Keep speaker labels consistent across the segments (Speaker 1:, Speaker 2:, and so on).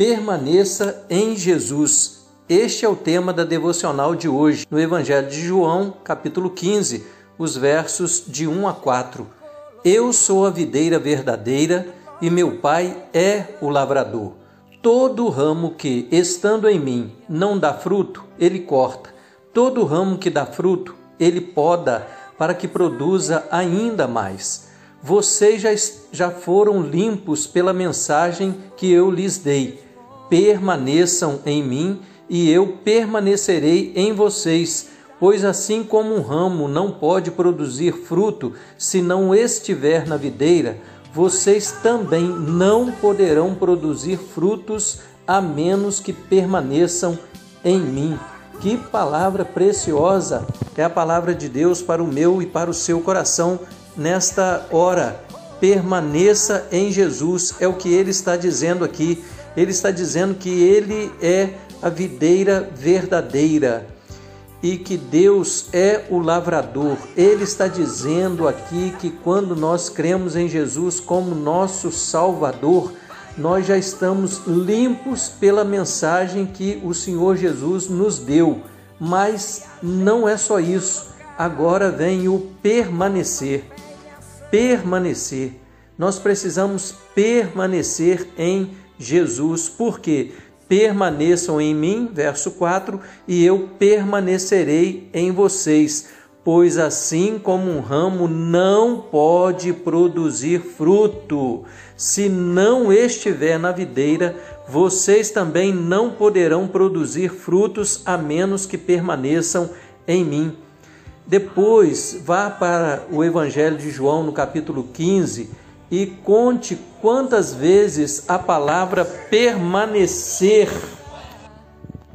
Speaker 1: Permaneça em Jesus. Este é o tema da devocional de hoje, no Evangelho de João, capítulo 15, os versos de 1 a 4. Eu sou a videira verdadeira e meu Pai é o lavrador. Todo ramo que, estando em mim, não dá fruto, ele corta. Todo ramo que dá fruto, ele poda, para que produza ainda mais. Vocês já, já foram limpos pela mensagem que eu lhes dei. Permaneçam em mim e eu permanecerei em vocês. Pois assim como um ramo não pode produzir fruto se não estiver na videira, vocês também não poderão produzir frutos a menos que permaneçam em mim. Que palavra preciosa é a palavra de Deus para o meu e para o seu coração nesta hora. Permaneça em Jesus, é o que ele está dizendo aqui. Ele está dizendo que ele é a videira verdadeira e que Deus é o lavrador. Ele está dizendo aqui que quando nós cremos em Jesus como nosso Salvador, nós já estamos limpos pela mensagem que o Senhor Jesus nos deu. Mas não é só isso. Agora vem o permanecer. Permanecer. Nós precisamos permanecer em Jesus. Por quê? Permaneçam em mim, verso 4, e eu permanecerei em vocês. Pois assim como um ramo não pode produzir fruto, se não estiver na videira, vocês também não poderão produzir frutos a menos que permaneçam em mim. Depois, vá para o Evangelho de João, no capítulo 15, e conte quantas vezes a palavra permanecer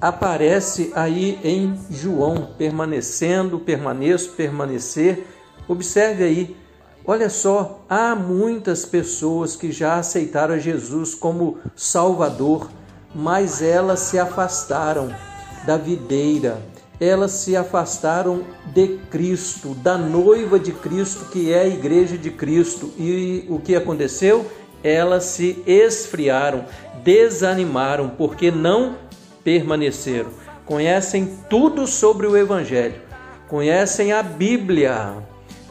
Speaker 1: aparece aí em João, permanecendo, permaneço, permanecer. Observe aí, olha só, há muitas pessoas que já aceitaram Jesus como Salvador, mas elas se afastaram da videira, elas se afastaram de Cristo, da noiva de Cristo, que é a igreja de Cristo. E o que aconteceu? Elas se esfriaram, desanimaram, porque não permaneceram. Conhecem tudo sobre o Evangelho, conhecem a Bíblia,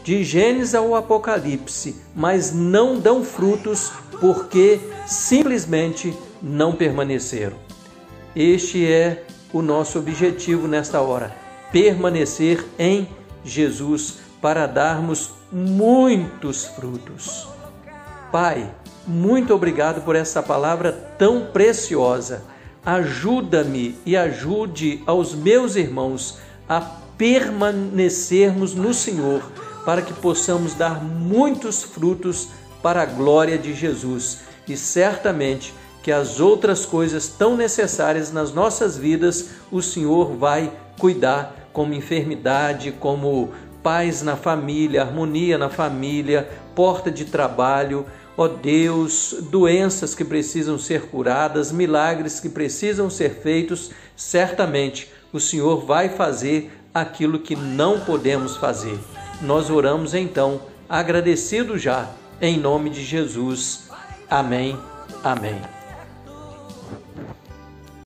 Speaker 1: de Gênesis ao Apocalipse, mas não dão frutos porque simplesmente não permaneceram. Este é o nosso objetivo nesta hora: permanecer em Jesus para darmos muitos frutos. Pai, muito obrigado por essa palavra tão preciosa. Ajuda-me e ajude aos meus irmãos a permanecermos no Senhor, para que possamos dar muitos frutos para a glória de Jesus. E certamente que as outras coisas tão necessárias nas nossas vidas o Senhor vai cuidar, como enfermidade, como paz na família, harmonia na família, porta de trabalho, ó Deus, doenças que precisam ser curadas, milagres que precisam ser feitos, certamente o Senhor vai fazer aquilo que não podemos fazer. Nós oramos então, agradecido já, em nome de Jesus. Amém. Amém.